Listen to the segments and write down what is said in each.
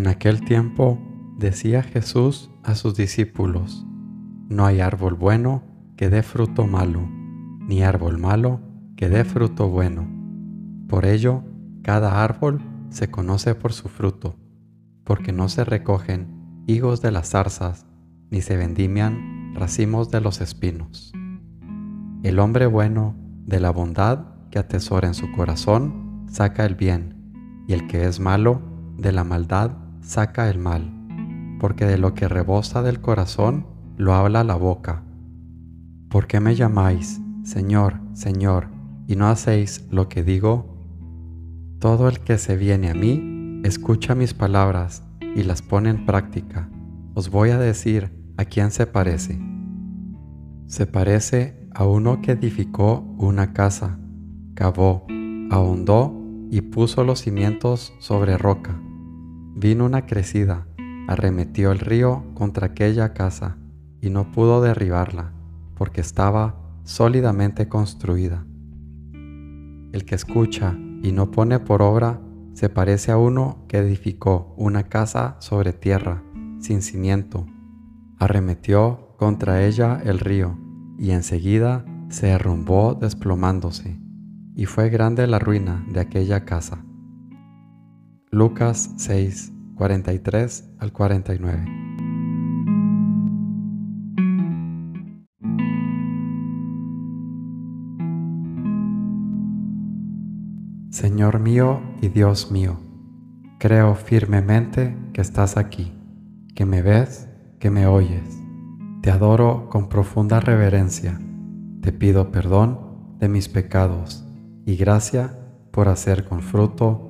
En aquel tiempo decía Jesús a sus discípulos, No hay árbol bueno que dé fruto malo, ni árbol malo que dé fruto bueno. Por ello, cada árbol se conoce por su fruto, porque no se recogen higos de las zarzas, ni se vendimian racimos de los espinos. El hombre bueno, de la bondad que atesora en su corazón, saca el bien, y el que es malo, de la maldad saca el mal, porque de lo que rebosa del corazón lo habla la boca. ¿Por qué me llamáis, Señor, Señor, y no hacéis lo que digo? Todo el que se viene a mí, escucha mis palabras y las pone en práctica. Os voy a decir a quién se parece. Se parece a uno que edificó una casa, cavó, ahondó y puso los cimientos sobre roca. Vino una crecida, arremetió el río contra aquella casa y no pudo derribarla, porque estaba sólidamente construida. El que escucha y no pone por obra se parece a uno que edificó una casa sobre tierra, sin cimiento. Arremetió contra ella el río, y enseguida se derrumbó desplomándose, y fue grande la ruina de aquella casa. Lucas 6, 43 al 49. Señor mío y Dios mío, creo firmemente que estás aquí, que me ves, que me oyes. Te adoro con profunda reverencia. Te pido perdón de mis pecados y gracia por hacer con fruto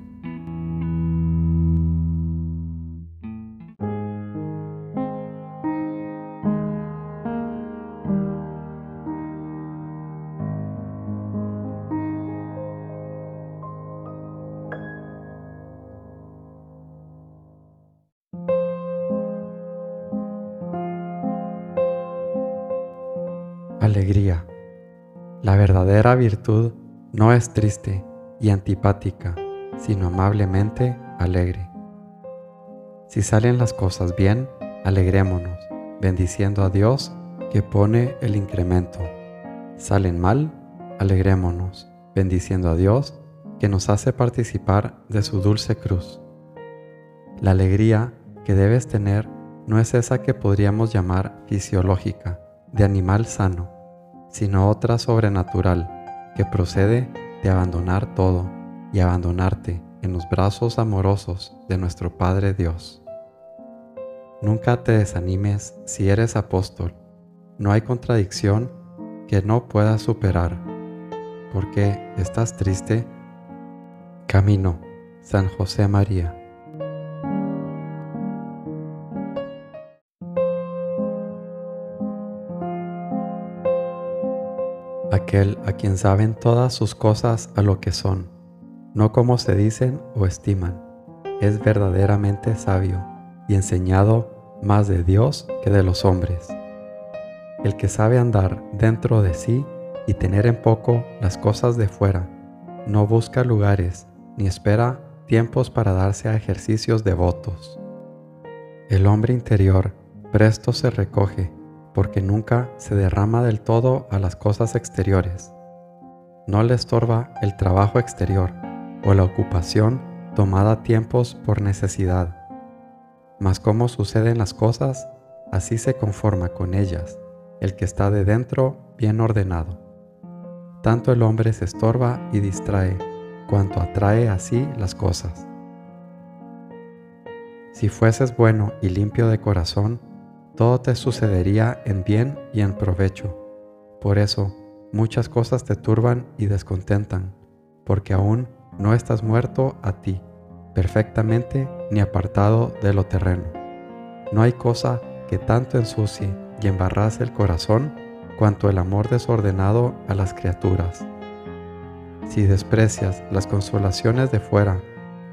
Alegría. La verdadera virtud no es triste y antipática, sino amablemente alegre. Si salen las cosas bien, alegrémonos, bendiciendo a Dios que pone el incremento. Salen mal, alegrémonos, bendiciendo a Dios que nos hace participar de su dulce cruz. La alegría que debes tener no es esa que podríamos llamar fisiológica, de animal sano, sino otra sobrenatural que procede de abandonar todo y abandonarte en los brazos amorosos de nuestro Padre Dios. Nunca te desanimes si eres apóstol. No hay contradicción que no puedas superar. ¿Por qué estás triste? Camino, San José María. Aquel a quien saben todas sus cosas a lo que son, no como se dicen o estiman. Es verdaderamente sabio y enseñado más de Dios que de los hombres. El que sabe andar dentro de sí y tener en poco las cosas de fuera, no busca lugares ni espera tiempos para darse a ejercicios devotos. El hombre interior presto se recoge porque nunca se derrama del todo a las cosas exteriores. No le estorba el trabajo exterior o la ocupación tomada tiempos por necesidad. Mas como suceden las cosas, así se conforma con ellas el que está de dentro bien ordenado. Tanto el hombre se estorba y distrae, cuanto atrae así las cosas. Si fueses bueno y limpio de corazón, todo te sucedería en bien y en provecho. Por eso, muchas cosas te turban y descontentan, porque aún no estás muerto a ti, perfectamente ni apartado de lo terreno. No hay cosa que tanto ensucie y embarrase el corazón cuanto el amor desordenado a las criaturas. Si desprecias las consolaciones de fuera,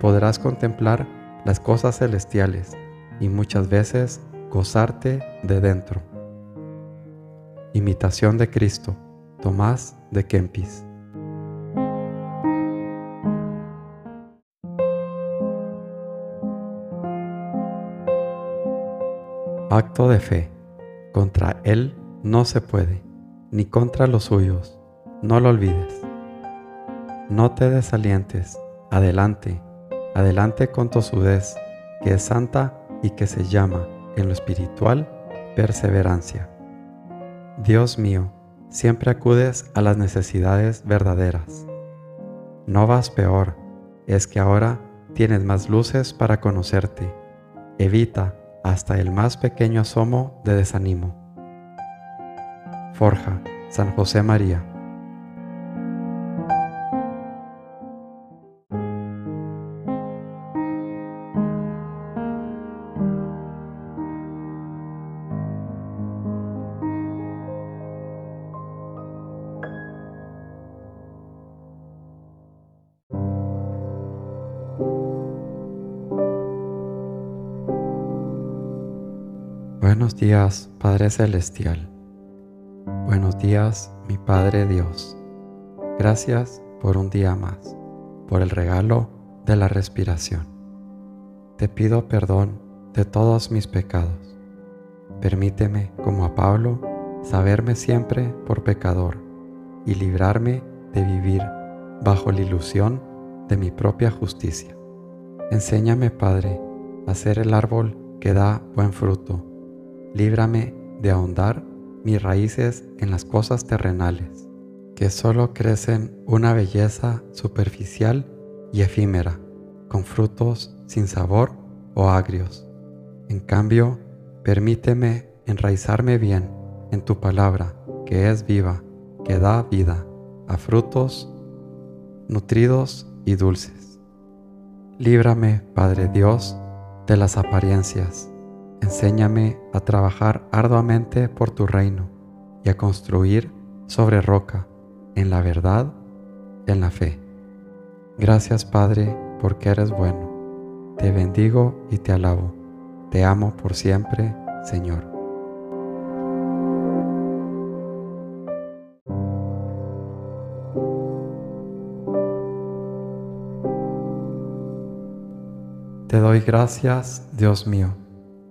podrás contemplar las cosas celestiales y muchas veces gozarte de dentro. Imitación de Cristo, Tomás de Kempis. Acto de fe. Contra Él no se puede, ni contra los suyos. No lo olvides. No te desalientes. Adelante, adelante con tosudez, que es santa y que se llama, en lo espiritual, perseverancia. Dios mío, siempre acudes a las necesidades verdaderas. No vas peor, es que ahora tienes más luces para conocerte. Evita hasta el más pequeño asomo de desánimo. Forja, San José María. Buenos días, Padre Celestial. Buenos días, mi Padre Dios. Gracias por un día más, por el regalo de la respiración. Te pido perdón de todos mis pecados. Permíteme, como a Pablo, saberme siempre por pecador y librarme de vivir bajo la ilusión de mi propia justicia. Enséñame, Padre, a ser el árbol que da buen fruto líbrame de ahondar mis raíces en las cosas terrenales, que solo crecen una belleza superficial y efímera, con frutos sin sabor o agrios. En cambio, permíteme enraizarme bien en tu palabra, que es viva, que da vida, a frutos nutridos y dulces. Líbrame, Padre Dios, de las apariencias Enséñame a trabajar arduamente por tu reino y a construir sobre roca, en la verdad, en la fe. Gracias Padre, porque eres bueno. Te bendigo y te alabo. Te amo por siempre, Señor. Te doy gracias, Dios mío